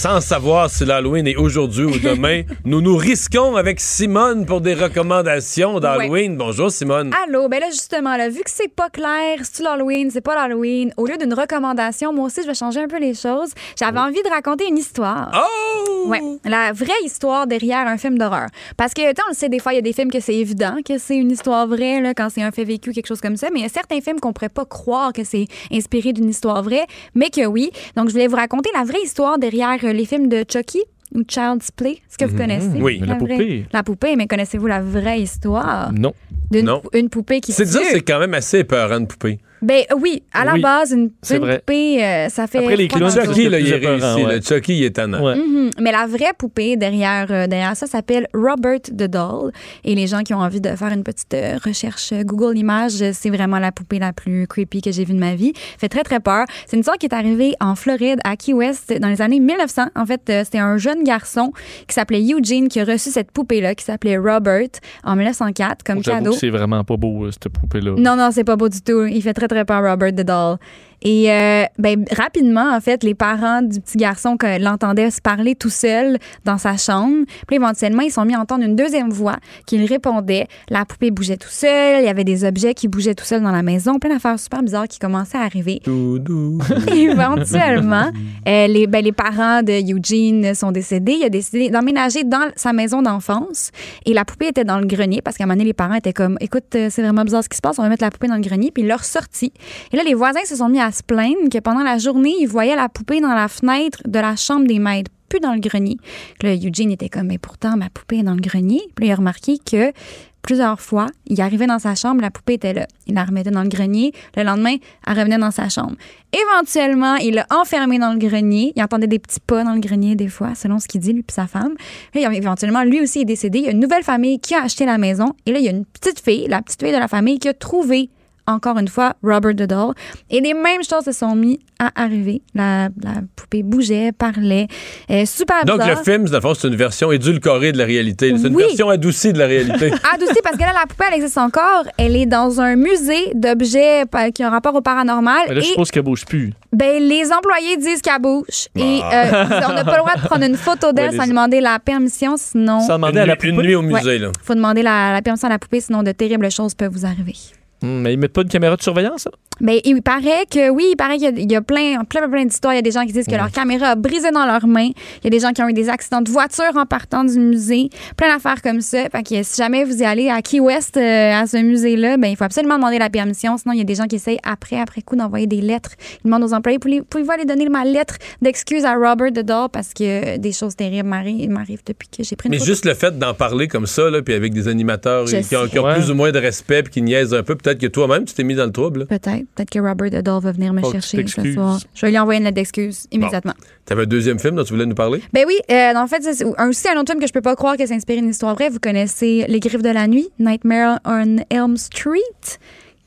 Sans savoir si l'Halloween est aujourd'hui ou demain, nous nous risquons avec Simone pour des recommandations d'Halloween. Bonjour Simone. Allô, ben là justement, là, vu que c'est pas clair, c'est l'Halloween, c'est pas l'Halloween, au lieu d'une recommandation, moi aussi je vais changer un peu les choses. J'avais envie de raconter une histoire. Oh! Ouais, la vraie histoire derrière un film d'horreur. Parce que, on le sait, des fois, il y a des films que c'est évident que c'est une histoire vraie, là, quand c'est un fait vécu, quelque chose comme ça. Mais il y a certains films qu'on pourrait pas croire que c'est inspiré d'une histoire vraie, mais que oui. Donc, je voulais vous raconter la vraie histoire derrière euh, les films de Chucky ou Child's Play. Est-ce que vous connaissez? Oui. La vraie- poupée. La poupée, mais connaissez-vous la vraie histoire? Non. d'une Non. une poupée qui C'est dire, tue? c'est quand même assez épeurant de poupée. Ben oui, à la Oui, base, une, c'est une vrai. poupée, euh, ça fait. Après, les clowns. Chucky, là, il est réussi. ouais. Le Chucky, il est tannant. Ouais. Mhm. Mais la vraie poupée derrière, euh, derrière ça s'appelle Robert the Doll. Et les gens qui ont envie de faire une petite euh, recherche euh, Google Images, euh, c'est vraiment la poupée la plus creepy que j'ai vue de ma vie. Fait très, très peur. C'est une histoire qui est arrivée en Floride, à Key West, dans les années 1900. En fait, euh, c'était un jeune garçon qui s'appelait Eugene qui a reçu cette poupée-là, qui s'appelait Robert, en 1904, comme J'avoue cadeau. que c'est vraiment pas beau, euh, cette poupée-là. Non, non, c'est pas beau du tout. Il fait très, très peur, Robert Doll. Et euh, ben, rapidement, en fait, les parents du petit garçon l'entendaient se parler tout seul dans sa chambre. Puis éventuellement, ils sont mis à entendre une deuxième voix qui lui répondait. La poupée bougeait tout seul. Il y avait des objets qui bougeaient tout seul dans la maison. Plein d'affaires super bizarres qui commençaient à arriver. Doudou. Éventuellement, euh, les, ben, les parents de Eugene sont décédés. Il a décidé d'emménager dans sa maison d'enfance. Et la poupée était dans le grenier parce qu'à un moment donné, les parents étaient comme Écoute, euh, c'est vraiment bizarre ce qui se passe, on va mettre la poupée dans le grenier. Puis ils l'ont ressorti. Et là, les voisins se sont mis à se que pendant la journée, ils voyaient la poupée dans la fenêtre de la chambre des maîtres, plus dans le grenier. Là, Eugene était comme Mais pourtant, ma poupée est dans le grenier. Puis il a remarqué que plusieurs fois, il arrivait dans sa chambre, la poupée était là. Il la remettait dans le grenier. Le lendemain, elle revenait dans sa chambre. Éventuellement, il l'a enfermée dans le grenier. Il entendait des petits pas dans le grenier des fois, selon ce qu'il dit, lui puis sa femme. Éventuellement, lui aussi est décédé. Il y a une nouvelle famille qui a acheté la maison. Et là, il y a une petite fille, la petite fille de la famille, qui a trouvé encore une fois, Robert the Doll. Et les mêmes choses se sont mis à arriver. La, la poupée bougeait, parlait. Euh, super Donc, bizarre. le film, fond, c'est une version édulcorée de la réalité. C'est une Oui. version adoucie de la réalité. Adoucie parce que là, la poupée, elle existe encore. Elle est dans un musée d'objets pa- qui ont rapport au paranormal. Mais là, je et suppose qu'elle bouge plus. ben, les employés disent qu'elle bouge. Et euh, on n'a pas le droit de prendre une photo d'elle Ouais, sans les- lui demander la permission, sinon... Sans Une, demander à la nuit- une poupée. nuit au musée, là. faut demander la, la permission à la poupée, sinon de terribles choses peuvent vous arriver. Hum, mais ils mettent pas de caméra de surveillance, ça? Mais il paraît que oui, il paraît qu'il y a, il y a plein, plein, plein d'histoires. Il y a des gens qui disent que leur caméra a brisé dans leurs mains. Il y a des gens qui ont eu des accidents de voiture en partant du musée. Plein d'affaires comme ça. Fait que si jamais vous y allez à Key West, euh, à ce musée-là, ben, il faut absolument demander la permission. Sinon, il y a des gens qui essayent après, après coup, d'envoyer des lettres. Ils demandent aux employés, Pouvez- pouvez-vous aller donner ma lettre d'excuse à Robert the Doll parce que des choses terribles m'arri- m'arrivent depuis que j'ai pris une Mais photo. juste le fait d'en parler comme ça, là, puis avec des animateurs qui ont, qui ont sais. plus ou moins de respect puis qui niaisent un peu, peut-être que toi-même, tu t'es mis dans le trouble. Peut-être. Peut-être que Robert Doll va venir me tu chercher ce soir. Je vais lui envoyer une lettre d'excuse immédiatement. T'avais un deuxième film dont tu voulais nous parler? Ben oui, euh, en fait, c'est un- aussi un autre film que je peux pas croire que c'est inspiré d'une histoire vraie. Vous connaissez Les Griffes de la nuit, Nightmare on Elm Street.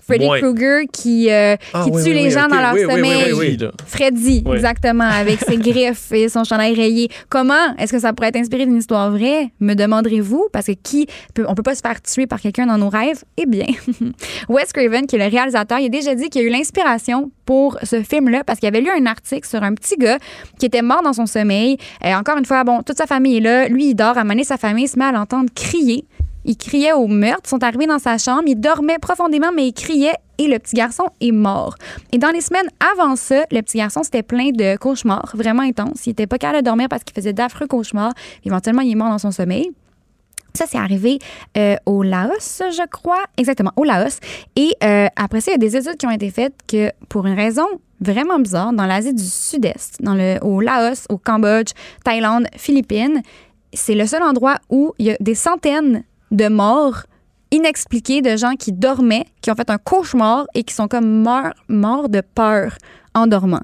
Freddy Ouais. Krueger qui, euh, Ah, qui oui, tue oui, les oui, gens dans leur Oui, oui, oui, sommeil. oui, oui. là. Freddy, exactement, avec ses griffes et son chandail rayé. Comment est-ce que ça pourrait être inspiré d'une histoire vraie, me demanderez-vous? Parce que qui peut, on peut pas se faire tuer par quelqu'un dans nos rêves? Eh bien, Wes Craven, qui est le réalisateur, il a déjà dit qu'il a eu l'inspiration pour ce film-là parce qu'il avait lu un article sur un petit gars qui était mort dans son sommeil. Euh, encore une fois, bon, toute sa famille est là. Lui, il dort. À un moment donné, sa famille se met à l'entendre crier. Il criait au meurtre. Sont arrivés dans sa chambre. Il dormait profondément, mais il criait et le petit garçon est mort. Et dans les semaines avant ça, le petit garçon s'était plein de cauchemars vraiment intenses. Il était pas capable de dormir parce qu'il faisait d'affreux cauchemars. Éventuellement, il est mort dans son sommeil. Ça, c'est arrivé euh, au Laos, je crois. Exactement, au Laos. Et euh, après ça, il y a des études qui ont été faites que, pour une raison vraiment bizarre, dans l'Asie du Sud-Est, dans le, au Laos, au Cambodge, Thaïlande, Philippines, c'est le seul endroit où il y a des centaines de morts inexpliquées de gens qui dormaient, qui ont fait un cauchemar et qui sont comme morts, morts de peur en dormant.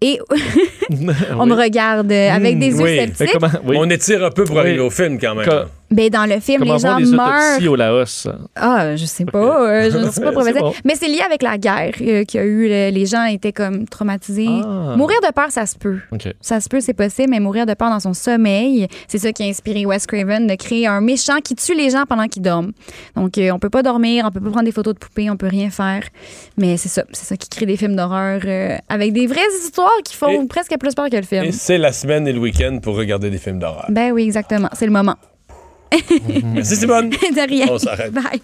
Et on me regarde avec Hmm, des yeux oui. Sceptiques. comment, oui. On étire un peu pour Oui. arriver au film quand même. Ben, dans le film, comment les gens les meurent. au Laos? Ah, je sais pas. euh, je ne suis pas professeur. bon. Mais c'est lié avec la guerre euh, qu'il y a eu. le- les gens étaient comme traumatisés. Ah. Mourir de peur, ça se peut. Ça se peut, c'est possible, mais mourir de peur dans son sommeil, c'est ça qui a inspiré Wes Craven de créer un méchant qui tue les gens pendant qu'ils dorment. Donc, euh, on peut pas dormir, on peut pas prendre des photos de poupées, on peut rien faire. Mais c'est ça, c'est ça qui crée des films d'horreur euh, avec des vraies histoires qui font Et- presque plus peur que le film. Et c'est la semaine et le week-end pour regarder des films d'horreur. Ben oui, exactement. C'est le moment. Merci Simone. de rien. On s'arrête. Bye.